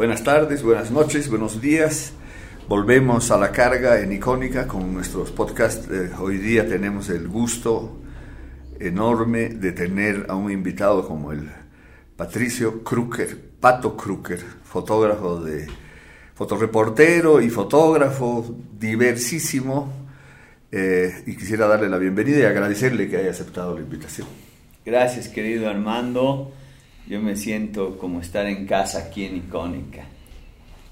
Buenas tardes, buenas noches, buenos días. Volvemos a la carga en Icónica con nuestros podcasts. Eh, hoy día tenemos el gusto enorme de tener a un invitado como el Patricio Kruker, Pato Kruker, fotógrafo de fotoreportero y fotógrafo diversísimo. Eh, y quisiera darle la bienvenida y agradecerle que haya aceptado la invitación. Gracias, querido Armando. Yo me siento como estar en casa aquí en Icónica.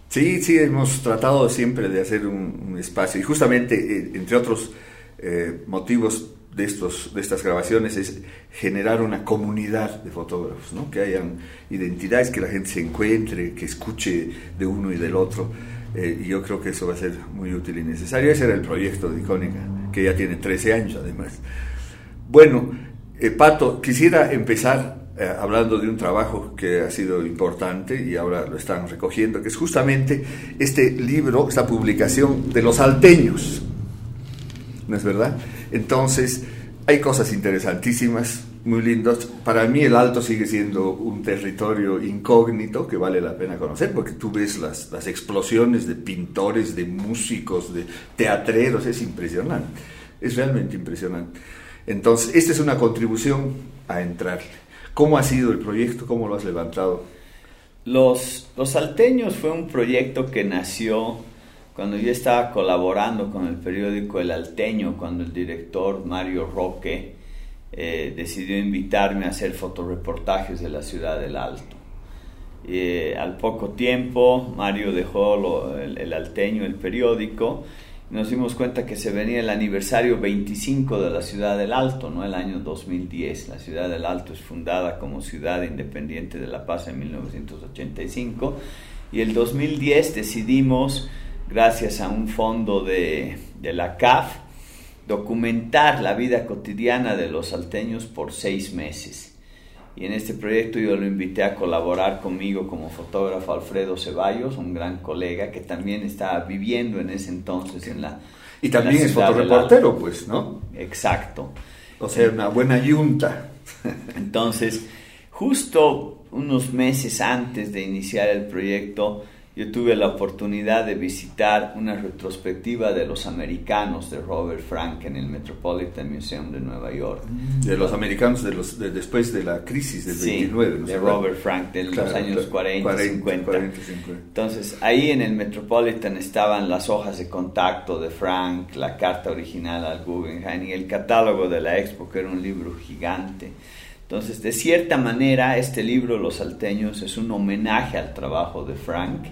Sí, sí, hemos tratado siempre de hacer un, espacio y justamente, eh, entre otros eh, motivos de, estos, de estas grabaciones, es generar una comunidad de fotógrafos, ¿no? que hayan identidades, que la gente se encuentre, que escuche de uno y del otro. Eh, y yo creo que eso va a ser muy útil y necesario. Ese era el proyecto de Icónica, que ya tiene 13 años además. Bueno, Pato, quisiera empezar eh, hablando de un trabajo que ha sido importante y ahora lo están recogiendo, que es justamente este libro, esta publicación de los alteños. ¿No es verdad? Entonces, hay cosas interesantísimas, muy lindas. Para mí el Alto sigue siendo un territorio incógnito que vale la pena conocer, porque tú ves las, las explosiones de pintores, de músicos, de teatreros, es impresionante, es realmente impresionante. Entonces, esta es una contribución a entrarle. ¿Cómo ha sido el proyecto? ¿Cómo lo has levantado? Los, los Salteños fue un proyecto que nació cuando yo estaba colaborando con el periódico El Alteño, cuando el director Mario Roque eh, decidió invitarme a hacer fotoreportajes de la ciudad del Alto. Eh, al poco tiempo, Mario dejó el, el Alteño, el periódico, nos dimos cuenta que se venía el aniversario 25 de la ciudad del Alto, ¿no? el año 2010. La ciudad del Alto es fundada como ciudad independiente de La Paz en 1985 y el 2010 decidimos, gracias a un fondo de, de la CAF, documentar la vida cotidiana de los salteños por seis meses. Y en este proyecto yo lo invité a colaborar conmigo como fotógrafo Alfredo Ceballos, un gran colega que también estaba viviendo en ese entonces en la... Y también es fotoreportero, pues, ¿no? Exacto. O sea, una buena yunta. Entonces, justo unos meses antes de iniciar el proyecto, yo tuve la oportunidad de visitar una retrospectiva de los americanos de Robert Frank en el Metropolitan Museum de Nueva York. De los americanos de los, después de la crisis del 29. de Robert Frank de los años 40, 50. Entonces, ahí en el Metropolitan estaban las hojas de contacto de Frank, la carta original al Guggenheim y el catálogo de la expo, que era un libro gigante. Entonces, de cierta manera, este libro, Los Salteños, es un homenaje al trabajo de Frank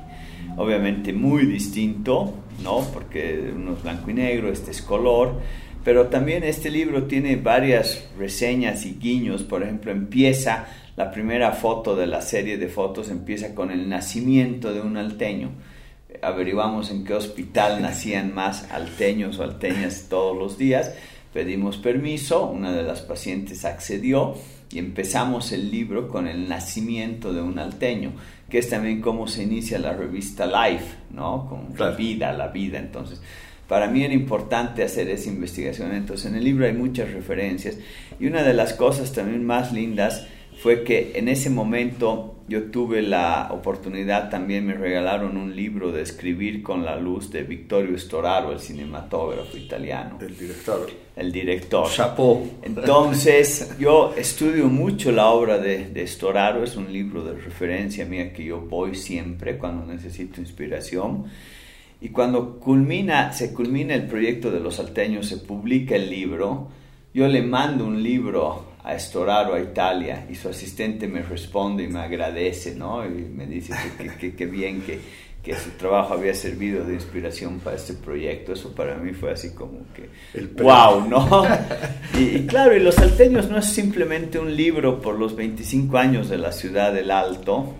obviamente muy distinto, ¿no? Porque uno es blanco y negro, este es color, pero también este libro tiene varias reseñas y guiños, por ejemplo, empieza, la primera foto de la serie de fotos empieza con el nacimiento de un alteño. Averiguamos en qué hospital nacían más alteños o alteñas todos los días, pedimos permiso, una de las pacientes accedió y empezamos el libro con el nacimiento de un alteño que es también cómo se inicia la revista Life, ¿no? Con la vida, la vida. Entonces, para mí era importante hacer esa investigación. Entonces, en el libro hay muchas referencias. Y una de las cosas también más lindas fue que en ese momento yo tuve la oportunidad, también me regalaron un libro de escribir con la luz de Vittorio Storaro, el cinematógrafo italiano. El director. El director. Chapeau. Entonces, yo estudio mucho la obra de, de Storaro, es un libro de referencia mía que yo voy siempre cuando necesito inspiración. Y cuando culmina, se culmina el proyecto de los salteños, se publica el libro, yo le mando un libro a Estoraro, a Italia, y su asistente me responde y me agradece, ¿no? Y me dice que, que, bien que, que, su trabajo había servido de inspiración para este proyecto. Eso para mí fue así como que, El wow, ¿no? Y, claro, y Los Salteños no es simplemente un libro por los 25 años de la ciudad del Alto,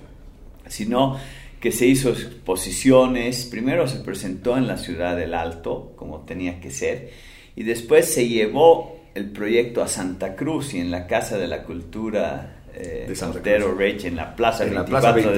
sino que se hizo exposiciones, primero se presentó en la ciudad del Alto, como tenía que ser, y después se llevó el proyecto a Santa Cruz y en la Casa de la Cultura eh, de Santero Rech, en la Plaza, 24,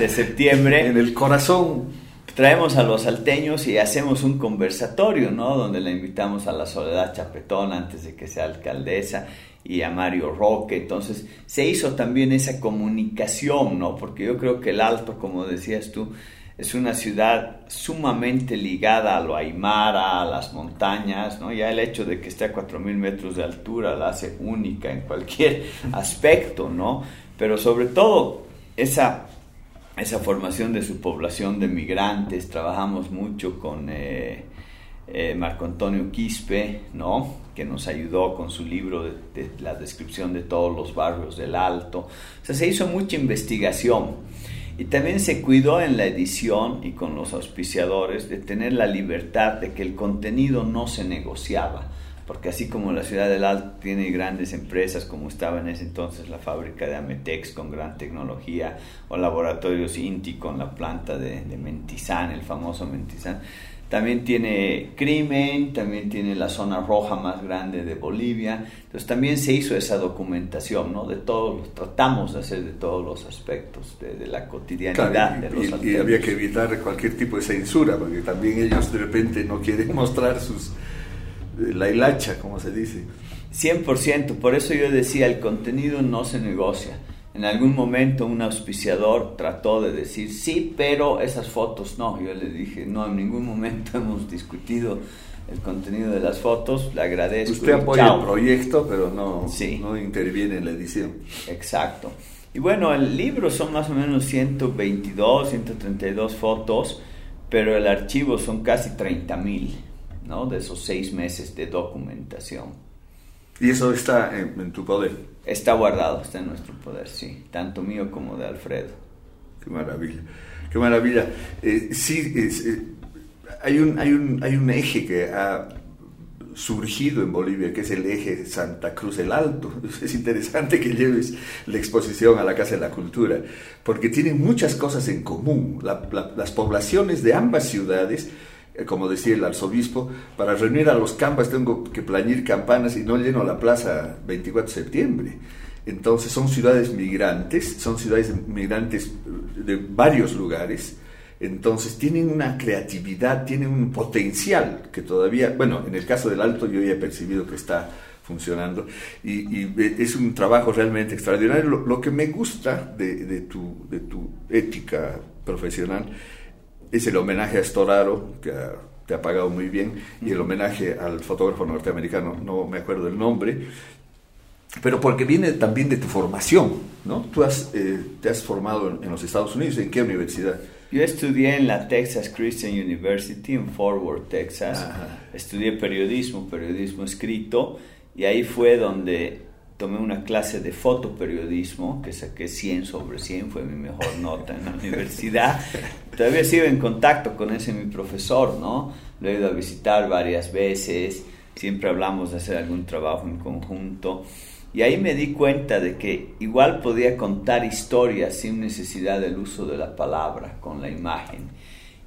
De, septiembre. En el corazón traemos a los salteños y hacemos un conversatorio, ¿no? Donde le invitamos a la Soledad Chapetón antes de que sea alcaldesa y a Mario Roque. Entonces se hizo también esa comunicación, ¿no? Porque yo creo que el Alto, como decías tú, es una ciudad sumamente ligada a lo aymara, a las montañas, ¿no? Ya el hecho de que esté a 4.000 metros de altura la hace única en cualquier aspecto, ¿no? Pero sobre todo esa, esa formación de su población de migrantes, trabajamos mucho con eh, eh, Marco Antonio Quispe, ¿no? Que nos ayudó con su libro de, de la descripción de todos los barrios del Alto. O sea, se hizo mucha investigación. Y también se cuidó en la edición y con los auspiciadores de tener la libertad de que el contenido no se negociaba, porque así como la ciudad del Alto tiene grandes empresas como estaba en ese entonces la fábrica de Ametex con gran tecnología o laboratorios Inti con la planta de, de Mentizán, el famoso Mentizán, también tiene crimen, también tiene la zona roja más grande de Bolivia. Entonces también se hizo esa documentación, ¿no? De todos, tratamos de hacer de todos los aspectos de, la cotidianidad de los y, y, había que evitar cualquier tipo de censura, porque también ellos de repente no quieren mostrar sus eh, la hilacha, como se dice. 100%, por eso yo decía, el contenido no se negocia. En algún momento un auspiciador trató de decir, sí, pero esas fotos no. Yo le dije, no, en ningún momento hemos discutido el contenido de las fotos, le agradezco. Usted apoya el proyecto, pero no, no interviene en la edición. Exacto. Y bueno, el libro son más o menos 122, 132 fotos, pero el archivo son casi 30 mil, ¿no? De esos seis meses de documentación. ¿Y eso está en, tu poder? Está guardado, está en nuestro poder, sí, tanto mío como de Alfredo. Qué maravilla, qué maravilla. Eh, sí, eh, hay, un, hay, un, hay un eje que ha surgido en Bolivia, que es el eje Santa Cruz el Alto. Es interesante que lleves la exposición a la Casa de la Cultura, porque tienen muchas cosas en común. las poblaciones de ambas ciudades como decía el arzobispo, para reunir a los campas tengo que plañir campanas y no lleno la plaza 24 de septiembre. Entonces son ciudades migrantes, son ciudades migrantes de varios lugares, entonces tienen una creatividad, tienen un potencial que todavía, bueno, en el caso del Alto yo ya he percibido que está funcionando y, es un trabajo realmente extraordinario. Lo, que me gusta de, tu, de tu ética profesional es el homenaje a Storaro, que te ha pagado muy bien, y el homenaje al fotógrafo norteamericano, no me acuerdo el nombre, pero porque viene también de tu formación, ¿no? Tú has, eh, te has formado en, los Estados Unidos, ¿en qué universidad? Yo estudié en la Texas Christian University en Fort Worth, Texas. Estudié periodismo, periodismo escrito, y ahí fue donde tomé una clase de fotoperiodismo, que saqué 100 sobre 100, fue mi mejor nota en la universidad. Todavía sigo en contacto con ese mi profesor, ¿no? Lo he ido a visitar varias veces, siempre hablamos de hacer algún trabajo en conjunto. Y ahí me di cuenta de que igual podía contar historias sin necesidad del uso de la palabra, con la imagen.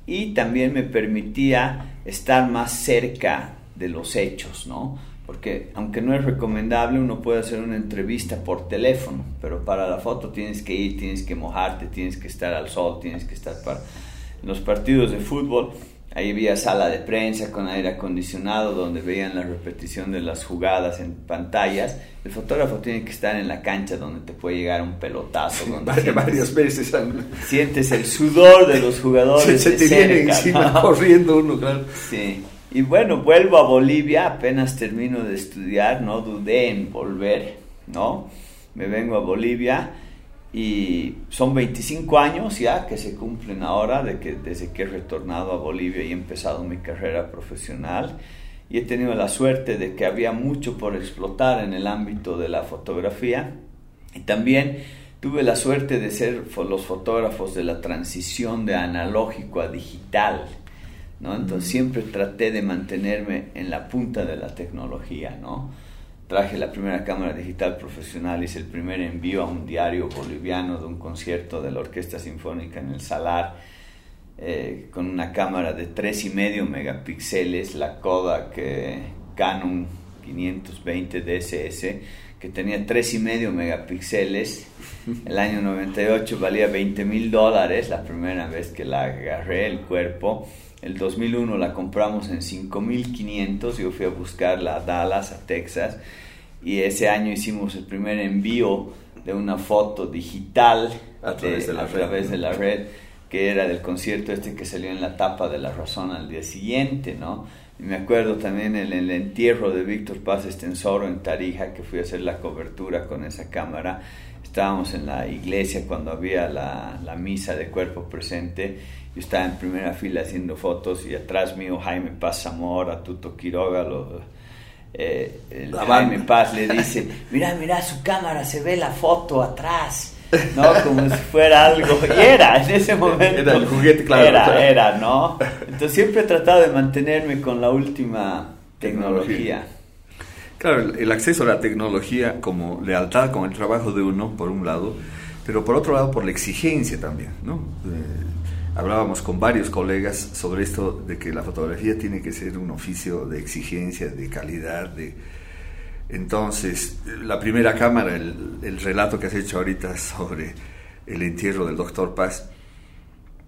Y también me permitía estar más cerca de los hechos, ¿no? Porque aunque no es recomendable, uno puede hacer una entrevista por teléfono, pero para la foto tienes que ir, tienes que mojarte, tienes que estar al sol, tienes que estar para los partidos de fútbol. Ahí había sala de prensa con aire acondicionado donde veían la repetición de las jugadas en pantallas. El fotógrafo tiene que estar en la cancha donde te puede llegar un pelotazo. Donde varias veces. Sientes el sudor de los jugadores. Se, te viene encima corriendo uno, claro. Sí. Y bueno, vuelvo a Bolivia, apenas termino de estudiar, no dudé en volver, ¿no? Me vengo a Bolivia y son 25 años ya que se cumplen ahora de que, desde que he retornado a Bolivia y he empezado mi carrera profesional. Y he tenido la suerte de que había mucho por explotar en el ámbito de la fotografía. Y también tuve la suerte de ser los fotógrafos de la transición de analógico a digital ¿no? Entonces siempre traté de mantenerme en la punta de la tecnología, ¿no? Traje la primera cámara digital profesional, hice el primer envío a un diario boliviano de un concierto de la Orquesta Sinfónica en el Salar, eh, con una cámara de 3,5 megapíxeles, la Kodak eh, Canon 520 DSS, que tenía 3,5 megapíxeles. El año 98 valía 20 mil dólares, la primera vez que la agarré el cuerpo. El 2001 la compramos en 5.500, yo fui a buscarla a Dallas, a Texas, y ese año hicimos el primer envío de una foto digital a través, de, la, través de la red, que era del concierto este que salió en la tapa de La Razón al día siguiente, ¿no? Y me acuerdo también en el entierro de Víctor Paz Estensoro en Tarija, que fui a hacer la cobertura con esa cámara. Estábamos en la iglesia cuando había la, la misa de cuerpo presente yo estaba en primera fila haciendo fotos y atrás mío Jaime Paz Zamora, Tuto Quiroga, lo, eh, Jaime Paz le dice, mira, mira su cámara, se ve la foto atrás. ¿no? Como si fuera algo. Y era, en ese momento. Era el juguete, claro. Era, era, ¿no? Entonces siempre he tratado de mantenerme con la última tecnología. Claro, el acceso a la tecnología como lealtad con el trabajo de uno, por un lado, pero por otro lado por la exigencia también, ¿no? Eh, hablábamos con varios colegas sobre esto de que la fotografía tiene que ser un oficio de exigencia, de calidad, de... Entonces, la primera cámara, el, relato que has hecho ahorita sobre el entierro del doctor Paz,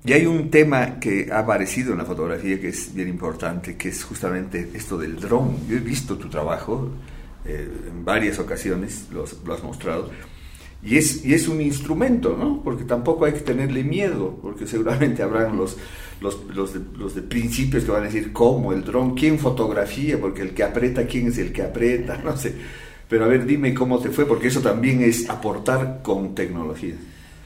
y hay un tema que ha aparecido en la fotografía que es bien importante, que es justamente esto del dron. Yo he visto tu trabajo eh, en varias ocasiones, lo has mostrado, y es, y es un instrumento, ¿no? Porque tampoco hay que tenerle miedo, porque seguramente habrán los, los, los, de, los de principios que van a decir cómo, el dron, quién fotografía, porque el que aprieta, quién es el que aprieta, no sé. Pero a ver, dime cómo te fue, porque eso también es aportar con tecnología.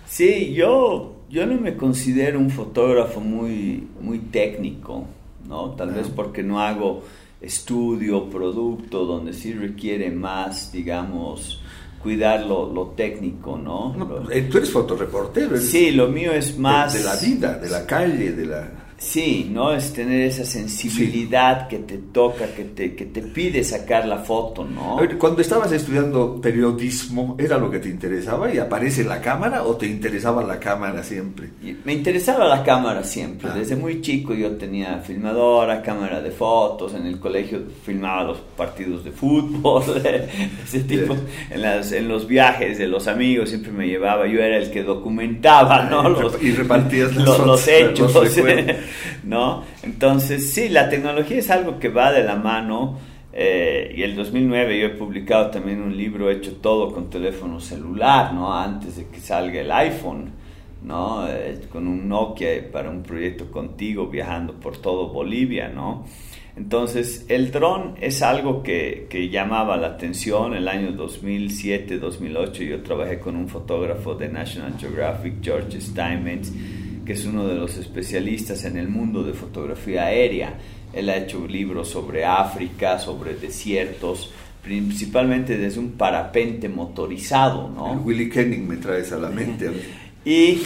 Sí, yo, yo no me considero un fotógrafo muy, muy técnico, ¿no? Tal vez porque no hago estudio, producto, donde sí requiere más, digamos, cuidar lo, técnico, ¿no? Eh, tú eres fotoreportero. sí, lo mío es más... de, la vida, de la calle, de la... Sí, ¿no? Es tener esa sensibilidad que te toca, que te, que te pide sacar la foto, ¿no? Cuando estabas estudiando periodismo, ¿era lo que te interesaba y aparece la cámara o te interesaba la cámara siempre? Me interesaba la cámara siempre. Ah. Desde muy chico yo tenía filmadora, cámara de fotos, en el colegio filmaba los partidos de fútbol, ese tipo. En, las, en los viajes de los amigos siempre me llevaba, yo era el que documentaba, ¿no? Los, y repartías los, los hechos. ¿no? Entonces, sí, la tecnología es algo que va de la mano. Eh, y el 2009 yo he publicado también un libro hecho todo con teléfono celular, ¿no? Antes de que salga el iPhone, ¿no? Eh, con un Nokia para un proyecto contigo viajando por todo Bolivia, ¿no? Entonces, el dron es algo que, que, llamaba la atención. El año 2007-2008 yo trabajé con un fotógrafo de National Geographic, George Steinmetz, que es uno de los especialistas en el mundo de fotografía aérea. Él ha hecho libros sobre África, sobre desiertos, principalmente desde un parapente motorizado, ¿no? Willy Kenning me traes a la mente. y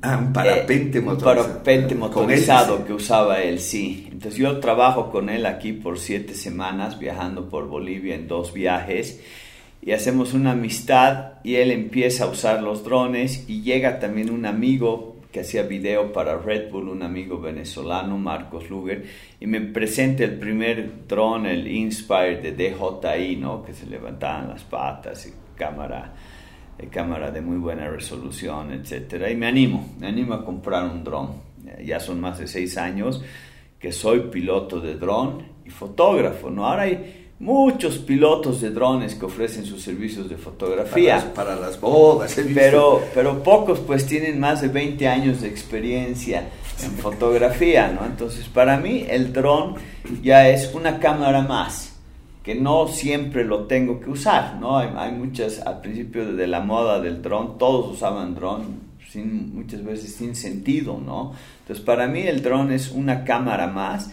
ah, un parapente eh, motorizado. Un parapente motorizado que usaba él, sí. Entonces yo trabajo con él aquí por siete semanas, viajando por Bolivia en dos viajes y hacemos una amistad y él empieza a usar los drones y llega también un amigo que hacía video para Red Bull, un amigo venezolano, Marcos Luger, y me presenta el primer dron, el Inspire de DJI, ¿no? que se levantaban las patas y cámara, eh, cámara de muy buena resolución, etc. Y me animo, me animo a comprar un dron. Ya son más de seis años que soy piloto de dron y fotógrafo, ¿no? Ahora hay muchos pilotos de drones que ofrecen sus servicios de fotografía. Para las, bodas. Pero, pero pocos pues tienen más de 20 años de experiencia en fotografía, ¿no? Entonces para mí el dron ya es una cámara más, que no siempre lo tengo que usar, ¿no? Hay, muchas, al principio de la moda del dron, todos usaban dron, sin, muchas veces sin sentido, ¿no? Entonces para mí el dron es una cámara más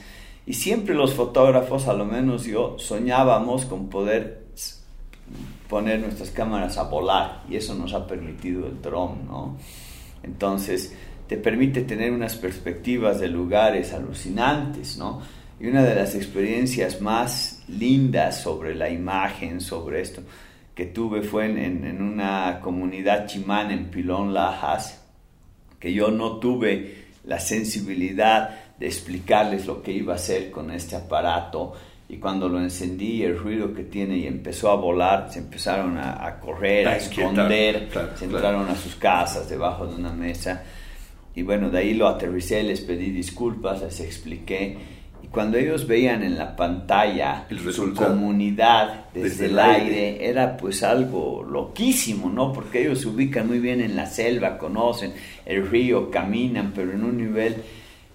y siempre los fotógrafos, a lo menos yo, soñábamos con poder poner nuestras cámaras a volar y eso nos ha permitido el dron, ¿no? Entonces, te permite tener unas perspectivas de lugares alucinantes, ¿no? Y una de las experiencias más lindas sobre la imagen, sobre esto, que tuve fue en, en una comunidad chimán en Pilón Lajas, que yo no tuve la sensibilidad de explicarles lo que iba a hacer con este aparato y cuando lo encendí, el ruido que tiene y empezó a volar, se empezaron a, correr, a, esconder, se entraron a sus casas debajo de una mesa. Y bueno, de ahí lo aterricé, les pedí disculpas, les expliqué. Y cuando ellos veían en la pantalla su comunidad desde, el aire, era pues algo loquísimo, ¿no? Porque ellos se ubican muy bien en la selva, conocen el río, caminan, pero en un nivel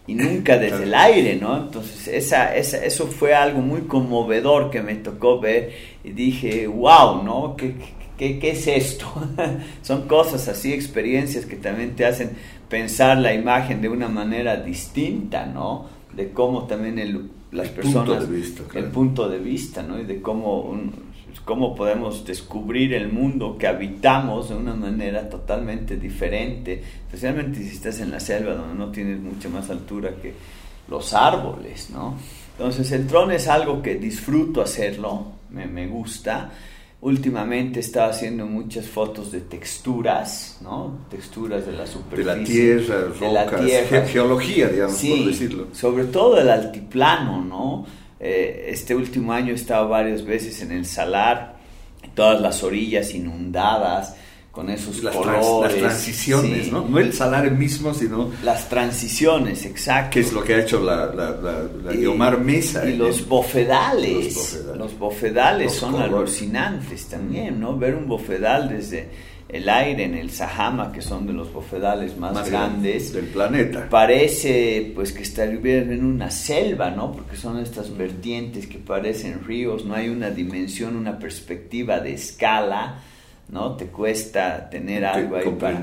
y nunca desde el aire, ¿no? Entonces, esa, esa, eso fue algo muy conmovedor que me tocó ver y dije, wow, ¿no? ¿Qué, qué, qué es esto? Son cosas así, experiencias que también te hacen pensar la imagen de una manera distinta, ¿no? De cómo también el, las personas... Punto de vista, El punto de vista, ¿no? Y de cómo un, cómo podemos descubrir el mundo que habitamos de una manera totalmente diferente, especialmente si estás en la selva donde no tienes mucha más altura que los árboles, ¿no? Entonces el dron es algo que disfruto hacerlo, me, me gusta. Últimamente estaba haciendo muchas fotos de texturas, ¿no? Texturas de la superficie. De la tierra, rocas, de la tierra. geología, digamos, por decirlo. Sobre todo el altiplano, ¿no? Eh, este último año he estado varias veces en el Salar, todas las orillas inundadas, con esos las colores. las transiciones, ¿no? No el salar mismo, sino... Las transiciones, exacto. Que es lo que ha hecho la, la, Guiomar Mesa. Y los bofedales. Los bofedales, son alucinantes también, ¿no? Ver un bofedal desde el aire en el Sahama, que son de los bofedales más, grandes del planeta. Parece pues que estarían en una selva, ¿no? Porque son estas vertientes que parecen ríos, no hay una dimensión, una perspectiva de escala, ¿no? Te cuesta tener algo ahí para,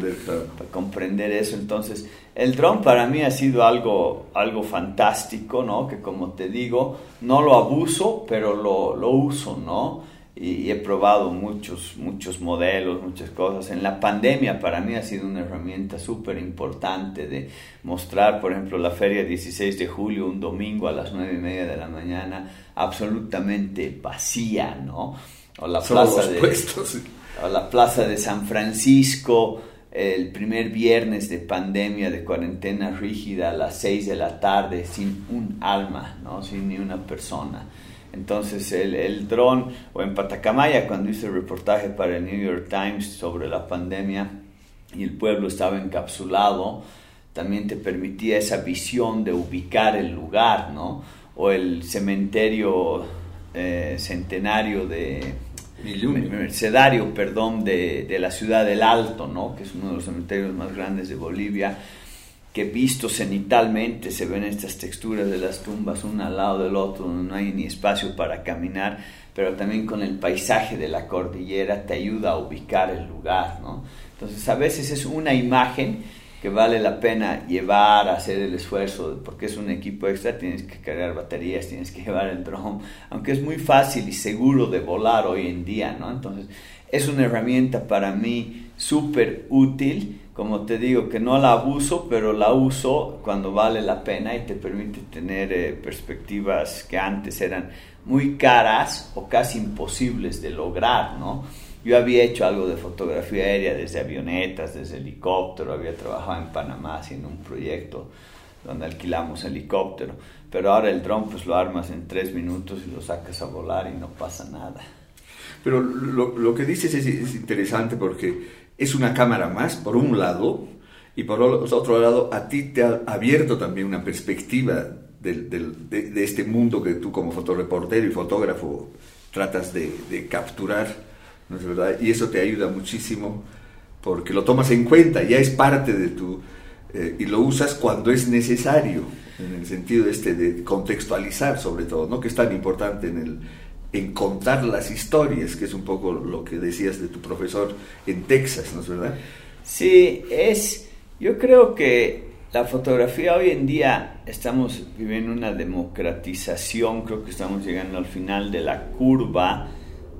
comprender eso. Entonces, el dron para mí ha sido algo, algo fantástico, ¿no? Que como te digo, no lo abuso, pero lo, lo uso, ¿no? Y, he probado muchos, muchos modelos, muchas cosas. En la pandemia para mí ha sido una herramienta súper importante de mostrar, por ejemplo, la feria 16 de julio, un domingo a las 9 y media de la mañana, absolutamente vacía, ¿no? O la, plaza de, o la plaza de San Francisco, el primer viernes de pandemia, de cuarentena rígida, a las 6 de la tarde, sin un alma, ¿no? Sin ni una persona. Entonces el, el dron, o en Patacamaya, cuando hice el reportaje para el New York Times sobre la pandemia y el pueblo estaba encapsulado, también te permitía esa visión de ubicar el lugar, ¿no? O el cementerio eh, centenario de... Mercedario, perdón, de, de la ciudad del Alto, ¿no? Que es uno de los cementerios más grandes de Bolivia que visto cenitalmente se ven estas texturas de las tumbas una al lado del otro, donde no hay ni espacio para caminar, pero también con el paisaje de la cordillera te ayuda a ubicar el lugar, ¿no? Entonces a veces es una imagen que vale la pena llevar, hacer el esfuerzo, porque es un equipo extra, tienes que cargar baterías, tienes que llevar el drone, aunque es muy fácil y seguro de volar hoy en día, ¿no? Entonces es una herramienta para mí súper útil como te digo, que no la abuso, pero la uso cuando vale la pena y te permite tener eh, perspectivas que antes eran muy caras o casi imposibles de lograr, ¿no? Yo había hecho algo de fotografía aérea desde avionetas, desde helicóptero, había trabajado en Panamá haciendo un proyecto donde alquilamos helicóptero, pero ahora el dron pues lo armas en tres minutos y lo sacas a volar y no pasa nada. Pero lo, lo que dices es, es interesante porque es una cámara más, por un lado, y por otro lado, a ti te ha abierto también una perspectiva de, este mundo que tú como fotoreportero y fotógrafo tratas de, capturar, ¿no es verdad? Y eso te ayuda muchísimo porque lo tomas en cuenta, ya es parte de tu... Eh, y lo usas cuando es necesario, en el sentido este de contextualizar sobre todo, ¿no? Que es tan importante en el, en contar las historias, que es un poco lo que decías de tu profesor en Texas, ¿no es verdad? Sí, es, yo creo que la fotografía hoy en día estamos viviendo una democratización, creo que estamos llegando al final de la curva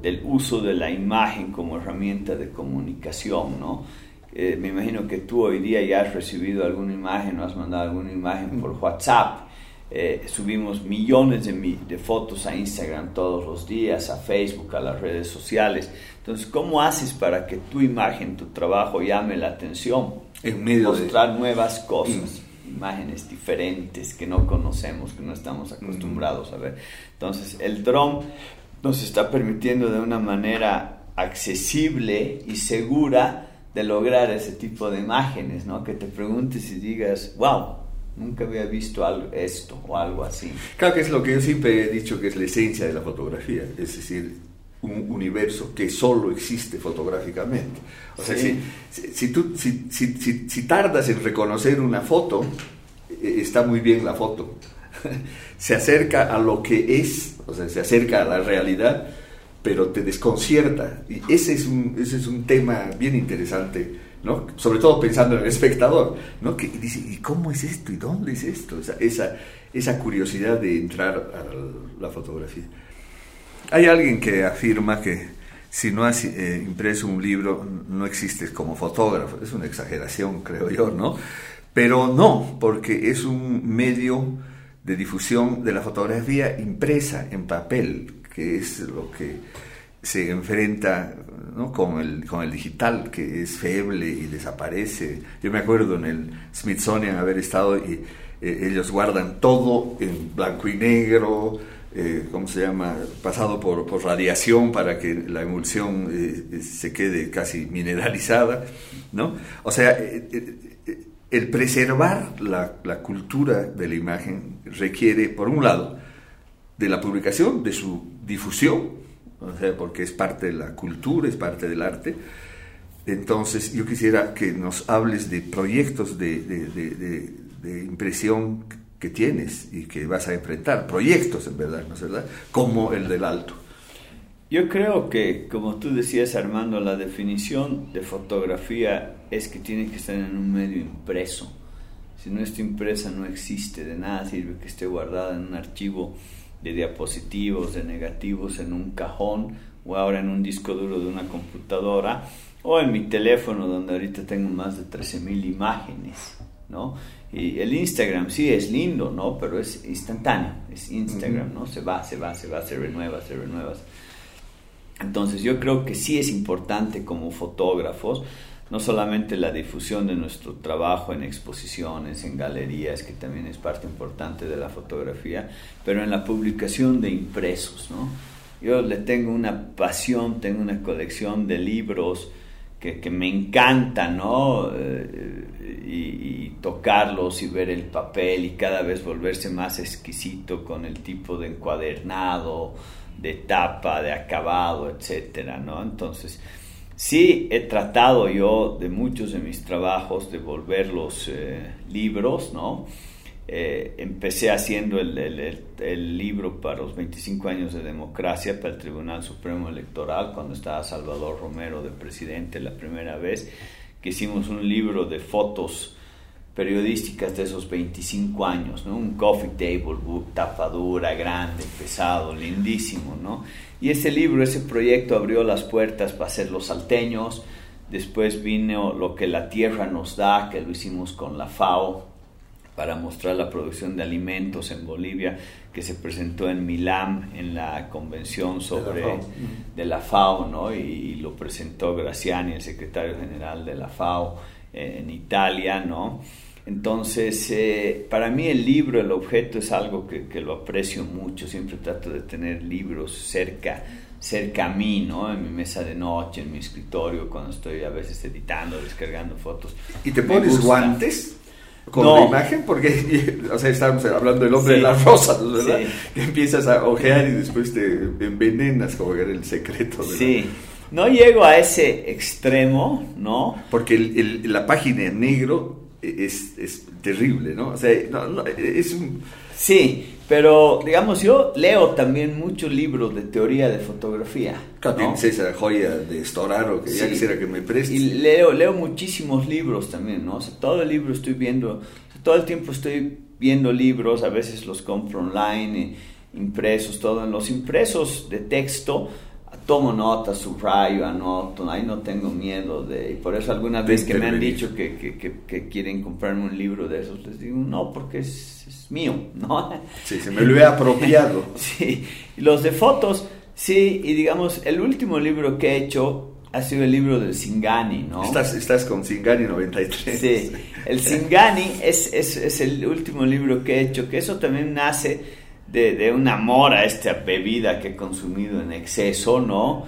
del uso de la imagen como herramienta de comunicación, ¿no? Eh, me imagino que tú hoy día ya has recibido alguna imagen o has mandado alguna imagen por WhatsApp eh, subimos millones de, de, fotos a Instagram todos los días, a Facebook, a las redes sociales. Entonces, ¿cómo haces para que tu imagen, tu trabajo llame la atención? En medio Mostrar nuevas cosas. imágenes diferentes que no conocemos, que no estamos acostumbrados a ver. Entonces, el drone nos está permitiendo de una manera accesible y segura de lograr ese tipo de imágenes, ¿no? Que te preguntes y digas, wow, nunca había visto algo, esto o algo así. Claro que es lo que yo siempre he dicho que es la esencia de la fotografía, es decir, un universo que solo existe fotográficamente. O sea, si, si, tú, si, si, tardas en reconocer una foto, e, está muy bien la foto. se acerca a lo que es, o sea, se acerca a la realidad, pero te desconcierta. Y ese es un, ese es un tema bien interesante, Sobre todo pensando en el espectador, ¿no? Que dice, ¿y cómo es esto? ¿Y dónde es esto? esa, esa curiosidad de entrar a la fotografía. Hay alguien que afirma que si no has eh, impreso un libro no existes como fotógrafo. Es una exageración, creo yo, ¿no? Pero no, porque es un medio de difusión de la fotografía impresa en papel, que es lo que se enfrenta con, el, con el digital, que es feble y desaparece. Yo me acuerdo en el Smithsonian haber estado y eh, ellos guardan todo en blanco y negro, eh, ¿cómo se llama?, pasado por, radiación para que la emulsión eh, se quede casi mineralizada, ¿no? O sea, el preservar la, cultura de la imagen requiere, por un lado, de la publicación, de su difusión, porque es parte de la cultura, es parte del arte. Entonces, yo quisiera que nos hables de proyectos de, de impresión que tienes y que vas a enfrentar, proyectos en verdad, ¿no es verdad? Como el del alto. Yo creo que, como tú decías Armando, la definición de fotografía es que tiene que estar en un medio impreso. Si no está impresa no existe, de nada sirve que esté guardada en un archivo de diapositivos, de negativos, en un cajón o ahora en un disco duro de una computadora o en mi teléfono donde ahorita tengo más de 13.000 imágenes, ¿no? Y el Instagram sí es lindo, ¿no? Pero es instantáneo, es Instagram, ¿no? Se va, se va, se va, se renueva, se renueva. Entonces yo creo que sí es importante como fotógrafos, no solamente la difusión de nuestro trabajo en exposiciones, en galerías, que también es parte importante de la fotografía, pero en la publicación de impresos, ¿no? Yo le tengo una pasión, tengo una colección de libros, que, me encanta, ¿no? Eh, y, tocarlos y ver el papel y cada vez volverse más exquisito con el tipo de encuadernado, de tapa, de acabado, etcétera, ¿no? Entonces, sí he tratado yo de muchos de mis trabajos de volverlos eh, libros, ¿no? Eh, empecé haciendo el, el, libro para los 25 años de democracia para el Tribunal Supremo Electoral, cuando estaba Salvador Romero de presidente la primera vez, que hicimos un libro de fotos periodísticas de esos 25 años, ¿no? un coffee table book, tapadura, grande, pesado, lindísimo. ¿no? Y ese libro, ese proyecto abrió las puertas para hacer los salteños, después vino lo que la tierra nos da, que lo hicimos con la FAO, para mostrar la producción de alimentos en Bolivia que se presentó en Milán en la convención sobre de la FAO, ¿no? y, lo presentó Graciani, el secretario general de la FAO en Italia, ¿no? Entonces, eh, para mí el libro, el objeto es algo que, que, lo aprecio mucho, siempre trato de tener libros cerca, cerca a mí, ¿no? En mi mesa de noche, en mi escritorio, cuando estoy a veces editando, descargando fotos. ¿Y te pones guantes? con la imagen, porque, o sea, estábamos hablando del hombre de las rosas, ¿verdad? Que empiezas a ojear y después te envenenas, como era el secreto. sí, no llego a ese extremo, ¿no? Porque la página en negro es, es terrible, ¿no? O sea, no, es un... Sí, pero, digamos, yo leo también muchos libros de teoría de fotografía. ¿no? esa joya de Storaro que ya quisiera que me preste. Y leo, leo muchísimos libros también, ¿no? O sea, todo el libro estoy viendo, todo el tiempo estoy viendo libros, a veces los compro online, impresos, todo. En los impresos de texto tomo notas, subrayo, anoto, ahí no tengo miedo de... Y por eso algunas veces que me han dicho que, que, que, quieren comprarme un libro de esos, les digo, no, porque es, es mío, ¿no? Sí, se me lo he apropiado. sí, los de fotos, sí, y digamos, el último libro que he hecho ha sido el libro del Singani, ¿no? Estás, estás con Singani 93. Sí, el Singani es, es, es, el último libro que he hecho, que eso también nace de, de un amor a esta bebida que he consumido en exceso, ¿no?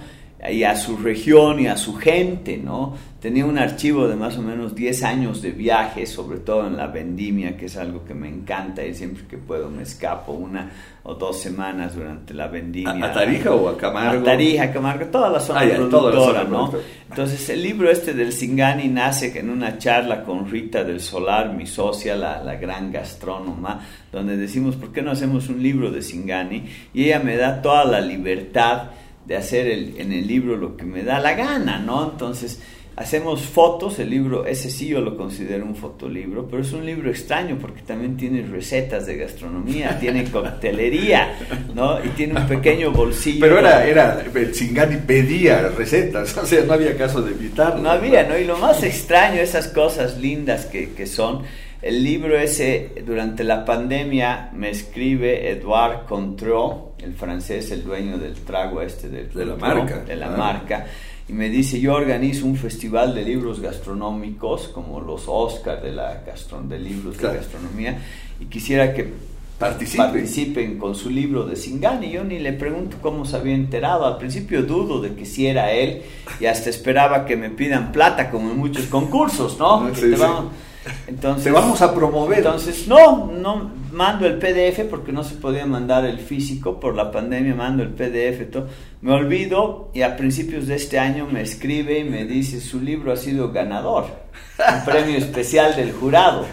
Y a su región y a su gente, ¿no? Tenía un archivo de más o menos 10 años de viajes, sobre todo en la vendimia, que es algo que me encanta y siempre que puedo me escapo una o dos semanas durante la vendimia. ¿A, Tarija o a Camargo? A Tarija, Camargo, toda la zona ah, productora, ¿no? Entonces el libro este del Singani nace en una charla con Rita del Solar, mi socia, la, la gran gastrónoma, donde decimos, ¿por qué no hacemos un libro de Singani? Y ella me da toda la libertad de hacer el, en el libro lo que me da la gana, ¿no? Entonces, hacemos fotos, el libro, ese sí yo lo considero un fotolibro, pero es un libro extraño porque también tiene recetas de gastronomía, tiene coctelería, ¿no? Y tiene un pequeño bolsillo. Pero era, era, Chingani pedía recetas, o sea, no había caso de evitarlo. No había, ¿no? Y lo más extraño, esas cosas lindas que, que son, el libro ese, durante la pandemia, me escribe Edouard Contró, el francés, el dueño del trago este de, la marca. De la marca. Y me dice, yo organizo un festival de libros gastronómicos, como los Oscars de, la gastron de libros de gastronomía, y quisiera que participen con su libro de Singani. Yo ni le pregunto cómo se había enterado. Al principio dudo de que si era él y hasta esperaba que me pidan plata como en muchos concursos, ¿no? Entonces, Te vamos a promover. Entonces, no, no mando el PDF porque no se podía mandar el físico por la pandemia, mando el PDF. Todo. Me olvido y a principios de este año me escribe y me dice, su libro ha sido ganador, un premio especial del jurado.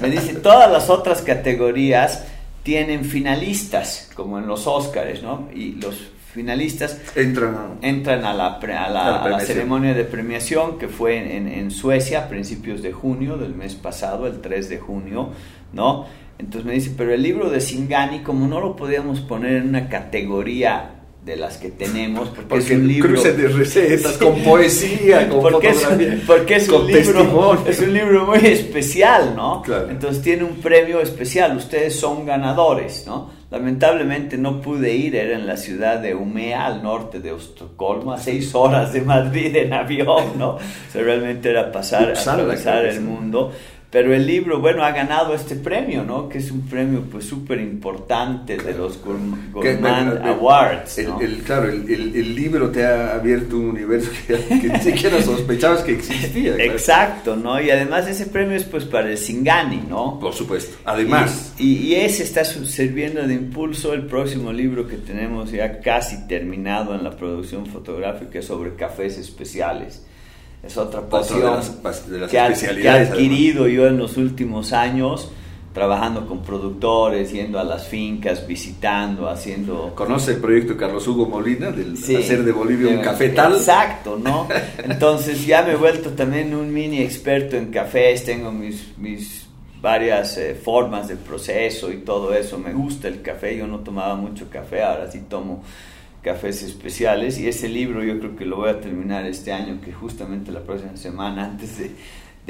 Me dice, todas las otras categorías tienen finalistas, como en los Óscares, ¿no? Y los finalistas entran, entran a, la, a, la, ceremonia de premiación que fue en, en, Suecia a principios de junio del mes pasado, el 3 de junio, ¿no? Entonces me dice, pero el libro de Singani, como no lo podíamos poner en una categoría de las que tenemos, porque, es un libro cruce de recetas con poesía, con porque fotografía, es, porque es un libro, es un libro muy especial, ¿no? Entonces tiene un premio especial. Ustedes son ganadores, ¿no? Lamentablemente no pude ir, era en la ciudad de Umea, al norte de Estocolmo, a seis horas de Madrid en avión, ¿no? O sea, realmente era pasar, atravesar el mundo. Pero el libro, bueno, ha ganado este premio, ¿no? Que es un premio pues súper importante de los Gourmand Awards. ¿no? El, claro, el, el, libro te ha abierto un universo que, ni siquiera sospechabas que existía. Exacto, ¿no? Y además ese premio es pues para el Singani, ¿no? Por supuesto. Además. Y, y, ese está sirviendo de impulso el próximo libro que tenemos ya casi terminado en la producción fotográfica sobre cafés especiales es otra pasión de las, que, he adquirido yo en los últimos años trabajando con productores, yendo a las fincas, visitando, haciendo... ¿Conoce el proyecto Carlos Hugo Molina del hacer de Bolivia un café tal? Exacto, ¿no? Entonces ya me he vuelto también un mini experto en cafés, tengo mis, mis varias eh, formas de proceso y todo eso, me gusta el café, yo no tomaba mucho café, ahora sí tomo cafés especiales y ese libro yo creo que lo voy a terminar este año, que justamente la próxima semana, antes de,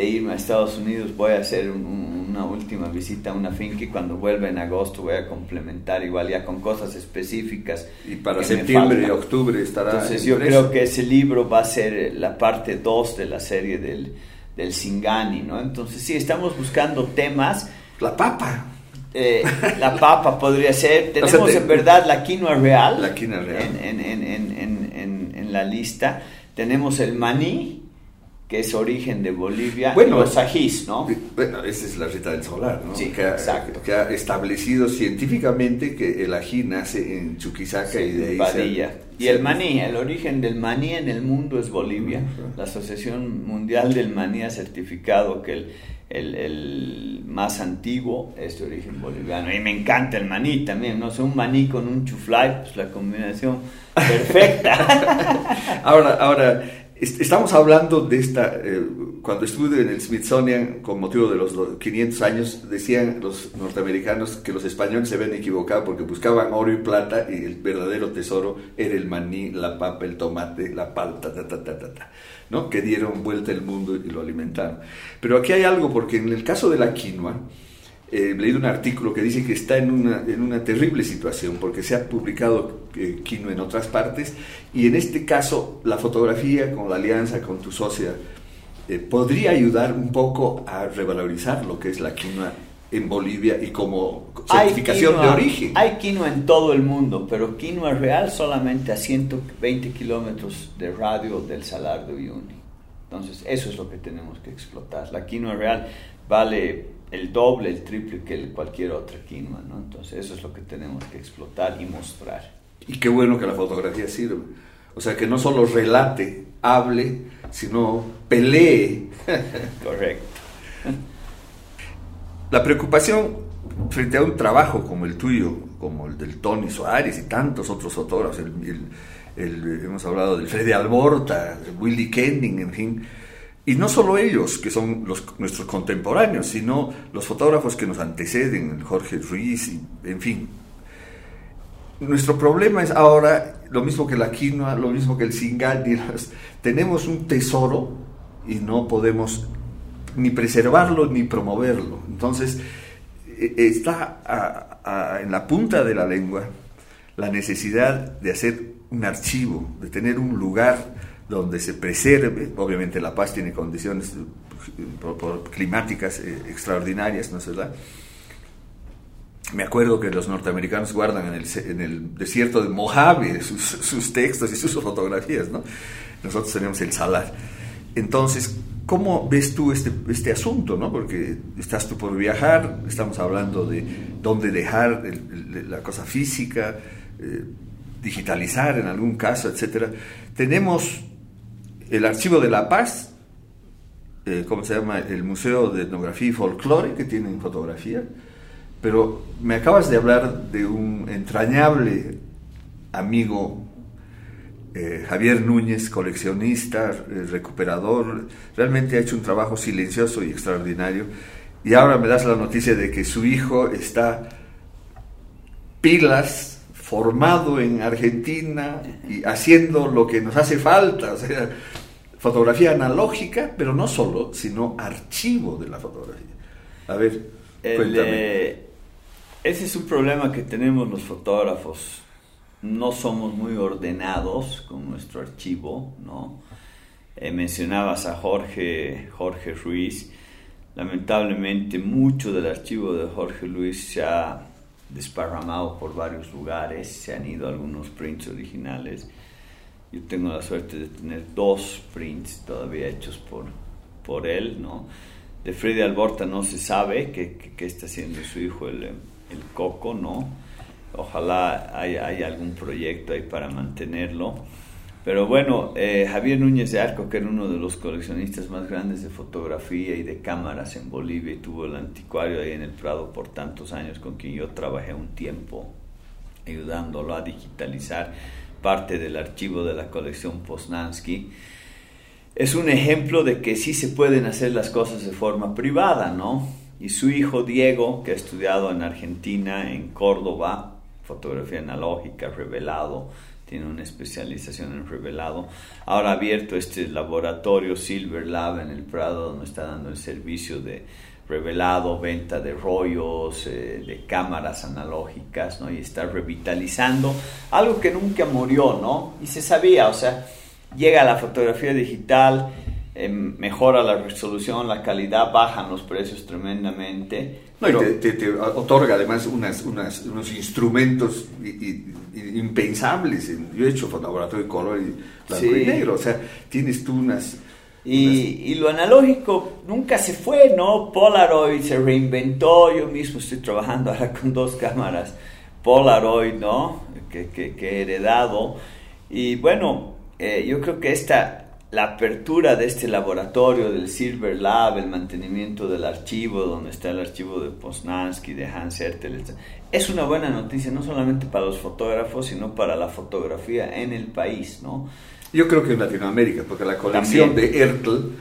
irme a Estados Unidos, voy a hacer una última visita a una finca y cuando vuelva en agosto voy a complementar igual ya con cosas específicas. Y para septiembre y octubre estará. Entonces yo creo que ese libro va a ser la parte 2 de la serie del, del Singani, ¿no? Entonces sí, estamos buscando temas. La papa. Eh, la papa podría ser. Tenemos en verdad la quinoa real. La quinoa real. En, en, en, en, la lista. Tenemos el maní, que es origen de Bolivia. Bueno, los ajís, ¿no? Bueno, esa es la receta del solar, ¿no? Sí, que exacto. Ha, que ha establecido científicamente que el ají nace en Chuquisaca y de ahí. Padilla. y el maní, el origen del maní en el mundo es Bolivia. La Asociación Mundial del Maní ha certificado que el el, el, más antiguo es de origen boliviano. Y me encanta el maní también, no sé, un maní con un chuflay, pues la combinación perfecta. ahora, ahora, estamos hablando de esta, eh, cuando estuve en el Smithsonian con motivo de los 500 años, decían los norteamericanos que los españoles se habían equivocado porque buscaban oro y plata y el verdadero tesoro era el maní, la papa, el tomate, la palta, ta, ta, ta, ta, ta. ¿no? que dieron vuelta el mundo y lo alimentaron. Pero aquí hay algo, porque en el caso de la quinoa, eh, he leído un artículo que dice que está en una, en una terrible situación, porque se ha publicado eh, Kino en otras partes. Y en este caso, la fotografía con la alianza con tu socia eh, podría ayudar un poco a revalorizar lo que es la quinoa en Bolivia y como certificación de origen. Hay quinoa en todo el mundo, pero quinoa real solamente a 120 kilómetros de radio del Salar de Uyuni. Entonces, eso es lo que tenemos que explotar. La quinoa real vale el doble, el triple que cualquier otra quinoa, ¿no? Entonces, eso es lo que tenemos que explotar y mostrar. Y qué bueno que la fotografía sirve. O sea, que no solo relate, hable, sino pelee. Correcto. La preocupación frente a un trabajo como el tuyo, como el del Tony Suárez y tantos otros fotógrafos, hemos hablado del Freddy Alborta, Willy Kending, en fin, y no solo ellos, que son los, nuestros contemporáneos, sino los fotógrafos que nos anteceden, Jorge Ruiz, y, en fin. Nuestro problema es ahora lo mismo que la quinoa, lo mismo que el singal, tenemos un tesoro y no podemos ni preservarlo ni promoverlo. Entonces, e, está en la punta de la lengua la necesidad de hacer un archivo, de tener un lugar donde se preserve, obviamente La Paz tiene condiciones climáticas eh, extraordinarias, ¿no es verdad? Me acuerdo que los norteamericanos guardan en el, en el desierto de Mojave sus, sus, textos y sus fotografías, ¿no? Nosotros tenemos el salar. Entonces, ¿cómo ves tú este, este asunto, no? Porque estás tú por viajar, estamos hablando de dónde dejar la cosa física, eh, digitalizar en algún caso, etcétera. Tenemos el Archivo de la Paz, eh, ¿cómo se llama? El Museo de Etnografía y Folclore, que tiene fotografía, pero me acabas de hablar de un entrañable amigo, eh, Javier Núñez, coleccionista, eh, recuperador, realmente ha hecho un trabajo silencioso y extraordinario, y ahora me das la noticia de que su hijo está pilas formado en Argentina y haciendo lo que nos hace falta, o sea, fotografía analógica, pero no solo, sino archivo de la fotografía. A ver, cuéntame. Ese es un problema que tenemos los fotógrafos. No somos muy ordenados con nuestro archivo, ¿no? Eh, mencionabas a Jorge, Jorge Ruiz. Lamentablemente mucho del archivo de Jorge Luis se ha desparramado por varios lugares, se han ido algunos prints originales. Yo tengo la suerte de tener dos prints todavía hechos por, por él, ¿no? De Freddy Alborta no se sabe qué, está haciendo su hijo, el, el Coco, ¿no? Ojalá haya, haya algún proyecto ahí para mantenerlo. Pero bueno, eh, Javier Núñez de Arco, que era uno de los coleccionistas más grandes de fotografía y de cámaras en Bolivia, y tuvo el anticuario ahí en el Prado por tantos años, con quien yo trabajé un tiempo ayudándolo a digitalizar parte del archivo de la colección Poznansky. Es un ejemplo de que sí se pueden hacer las cosas de forma privada, ¿no? Y su hijo Diego, que ha estudiado en Argentina, en Córdoba, fotografía analógica, revelado, tiene una especialización en revelado. Ahora ha abierto este laboratorio Silver Lab en el Prado, donde está dando el servicio de revelado, venta de rollos, eh, de cámaras analógicas, ¿no? Y está revitalizando algo que nunca murió, ¿no? Y se sabía, o sea, llega la fotografía digital, em, mejora la resolución, la calidad, bajan los precios tremendamente. No, y te, otorga además unos instrumentos y impensables. Yo he hecho laboratorio de color y blanco y negro, o sea, tienes tú unas... Y, y, lo analógico nunca se fue, ¿no? Polaroid se reinventó, yo mismo estoy trabajando ahora con dos cámaras Polaroid, ¿no? Que, que, que he heredado. Y bueno, eh, yo creo que esta la apertura de este laboratorio del Silver Lab, el mantenimiento del archivo, donde está el archivo de Poznansky, de Hans Hertel, es una buena noticia no solamente para los fotógrafos, sino para la fotografía en el país, ¿no? Yo creo que en Latinoamérica, porque la colección de Hertel,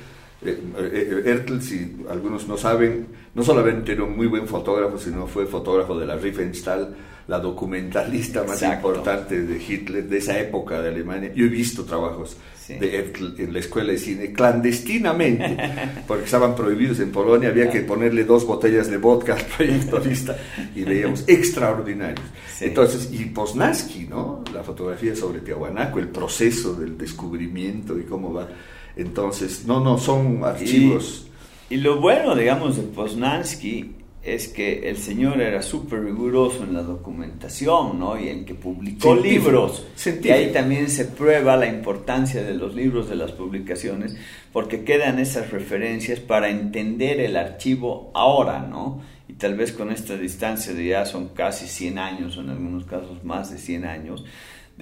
eh, eh, Hertel, si algunos no saben, no solamente era un muy buen fotógrafo, sino fue fotógrafo de la Riefenstahl, la documentalista más importante de Hitler, de esa época de Alemania. Yo he visto trabajos de en la escuela de cine clandestinamente, porque estaban prohibidos en Polonia, había que ponerle dos botellas de vodka al proyectorista y veíamos extraordinarios. Entonces, y Poznansky, ¿no? La fotografía sobre Tiahuanaco, el proceso del descubrimiento y cómo va. Entonces, no, no, son archivos. Y, y lo bueno, digamos, de Poznansky es que el señor era súper riguroso en la documentación, ¿no? Y en que publicó libros. Y ahí también se prueba la importancia de los libros, de las publicaciones, porque quedan esas referencias para entender el archivo ahora, ¿no? Y tal vez con esta distancia de ya son casi 100 años, o en algunos casos más de 100 años,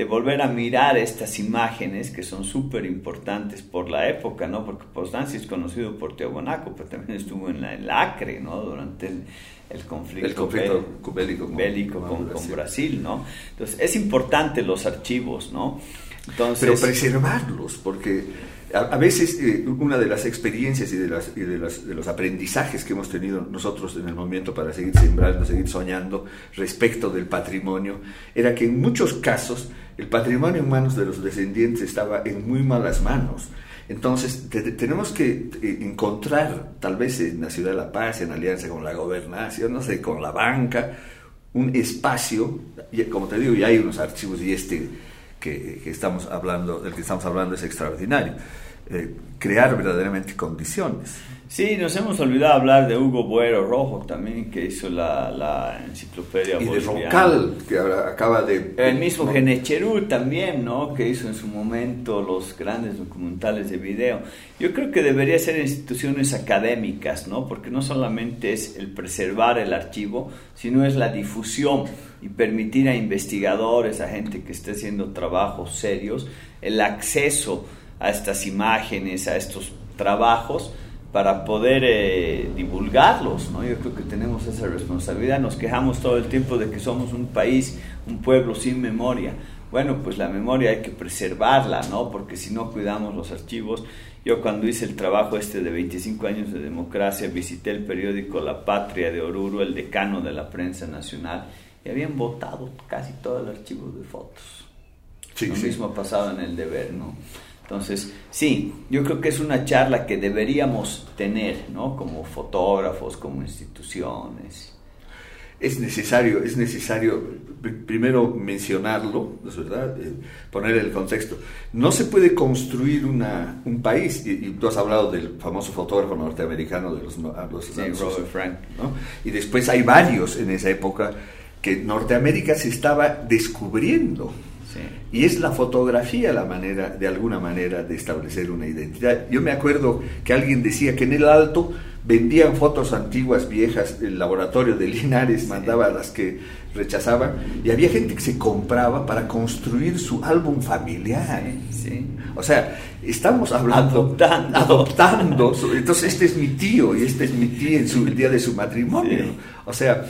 de volver a mirar estas imágenes que son súper importantes por la época, ¿no? Porque Poznański es conocido por Teogonaco, pero también estuvo en la, el Acre, ¿no? Durante el, conflicto, el conflicto bélico, bélico con, Brasil. ¿no? Entonces, es importante los archivos, ¿no? Entonces, pero preservarlos, porque a, veces eh, una de las experiencias y, de, los aprendizajes que hemos tenido nosotros en el momento para seguir sembrando, seguir soñando respecto del patrimonio, era que en muchos casos el patrimonio en manos de los descendientes estaba en muy malas manos. Entonces tenemos que eh, encontrar, tal vez en la ciudad de La Paz, en alianza con la gobernación, no sé, con la banca, un espacio, como te digo, ya hay unos archivos y este que, estamos hablando, del que estamos hablando es extraordinario. Eh, crear verdaderamente condiciones. Sí, nos hemos olvidado hablar de Hugo Buero Rojo también, que hizo la, la enciclopedia Y de Roncal, que acaba de... El mismo Genecherú también, ¿no? Que hizo en su momento los grandes documentales de video. Yo creo que debería ser instituciones académicas, ¿no? Porque no solamente es el preservar el archivo, sino es la difusión y permitir a investigadores, a gente que esté haciendo trabajos serios, el acceso a estas imágenes, a estos trabajos, para poder eh, divulgarlos, ¿no? Yo creo que tenemos esa responsabilidad, nos quejamos todo el tiempo de que somos un país, un pueblo sin memoria. Bueno, pues la memoria hay que preservarla, ¿no? Porque si no cuidamos los archivos, yo cuando hice el trabajo este de 25 años de democracia, visité el periódico La Patria de Oruro, el decano de la prensa nacional, y habían votado casi todo el archivo de fotos. Sí, Lo mismo ha pasado en el deber, ¿no? Entonces, sí, yo creo que es una charla que deberíamos tener, ¿no? Como fotógrafos, como instituciones. Es necesario, es necesario primero mencionarlo, ¿no es verdad? Eh, poner el contexto. No se puede construir una, un país, y, tú has hablado del famoso fotógrafo norteamericano de los, los sí, Robert Frank. ¿no? Y después hay varios en esa época que Norteamérica se estaba descubriendo. Y es la fotografía la manera, de alguna manera, de establecer una identidad. Yo me acuerdo que alguien decía que en el Alto vendían fotos antiguas, viejas, el laboratorio de Linares mandaba las que rechazaban, y había gente que se compraba para construir su álbum familiar. O sea, estamos hablando... Adoptando. Adoptando. Entonces, este es mi tío y este es mi tía en su, el día de su matrimonio. O sea,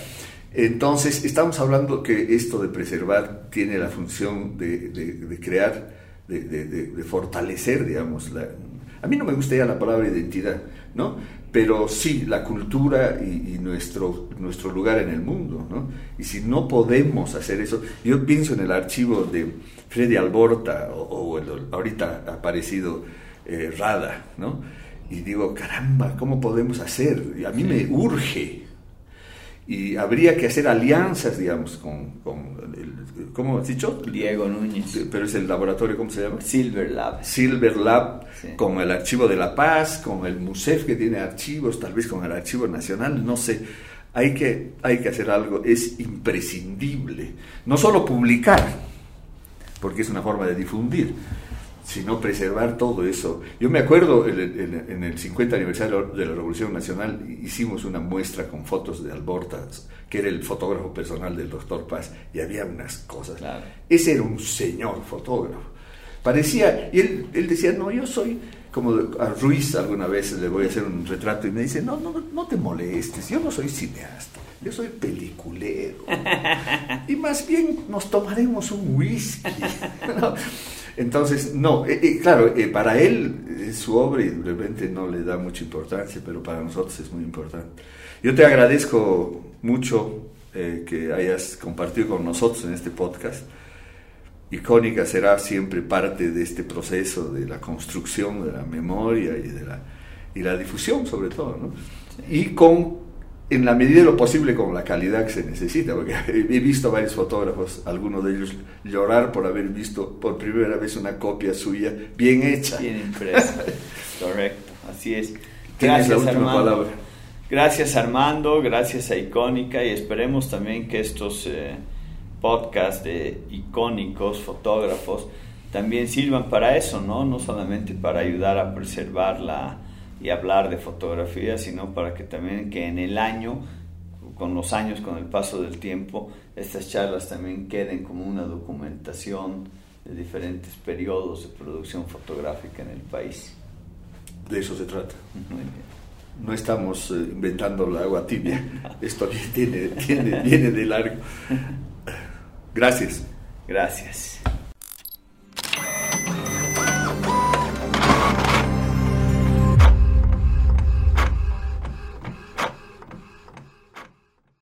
entonces, estamos hablando que esto de preservar tiene la función de, crear, de, fortalecer, digamos, la, a mí no me gusta ya la palabra identidad, ¿no? Pero sí, la cultura y, nuestro, nuestro lugar en el mundo, ¿no? Y si no podemos hacer eso, yo pienso en el archivo de Freddy Alborta o, el, ahorita aparecido eh, Rada, ¿no? Y digo, caramba, ¿cómo podemos hacer? Y a mí me urge, y habría que hacer alianzas, digamos, con, con el, ¿cómo has dicho? Diego Núñez. Pero es el laboratorio, ¿cómo se llama? Silver Lab. Silver Lab, con el Archivo de la Paz, con el MUSEF que tiene archivos, tal vez con el Archivo Nacional, no sé. Hay que, hay que hacer algo, es imprescindible. No solo publicar, porque es una forma de difundir, sino preservar todo eso. Yo me acuerdo en, el 50 aniversario de la Revolución Nacional hicimos una muestra con fotos de Alborta, que era el fotógrafo personal del doctor Paz, y había unas cosas. Ese era un señor fotógrafo. Parecía, y él, él decía, no, yo soy como a Ruiz alguna vez le voy a hacer un retrato y me dice, no, no, no te molestes, yo no soy cineasta, yo soy peliculero. y más bien nos tomaremos un whisky. Entonces, no, eh, eh, claro, eh, para él su obra y de repente no le da mucha importancia, pero para nosotros es muy importante. Yo te agradezco mucho eh, que hayas compartido con nosotros en este podcast. Icónica será siempre parte de este proceso de la construcción de la memoria y de la, y la difusión sobre todo, ¿no? Y con, en la medida de lo posible, con la calidad que se necesita, porque he visto a varios fotógrafos, algunos de ellos llorar por haber visto por primera vez una copia suya bien hecha. Bien impresa, correcto, así es. Gracias, Armando. Gracias Armando, gracias a Icónica y esperemos también que estos eh, podcasts de icónicos fotógrafos también sirvan para eso, ¿no? No solamente para ayudar a preservarla y hablar de fotografía, sino para que también que en el año, con los años, con el paso del tiempo, estas charlas también queden como una documentación de diferentes periodos de producción fotográfica en el país. De eso se trata. No estamos eh, inventando la agua tibia. Esto viene, viene de largo. Gracias. Gracias.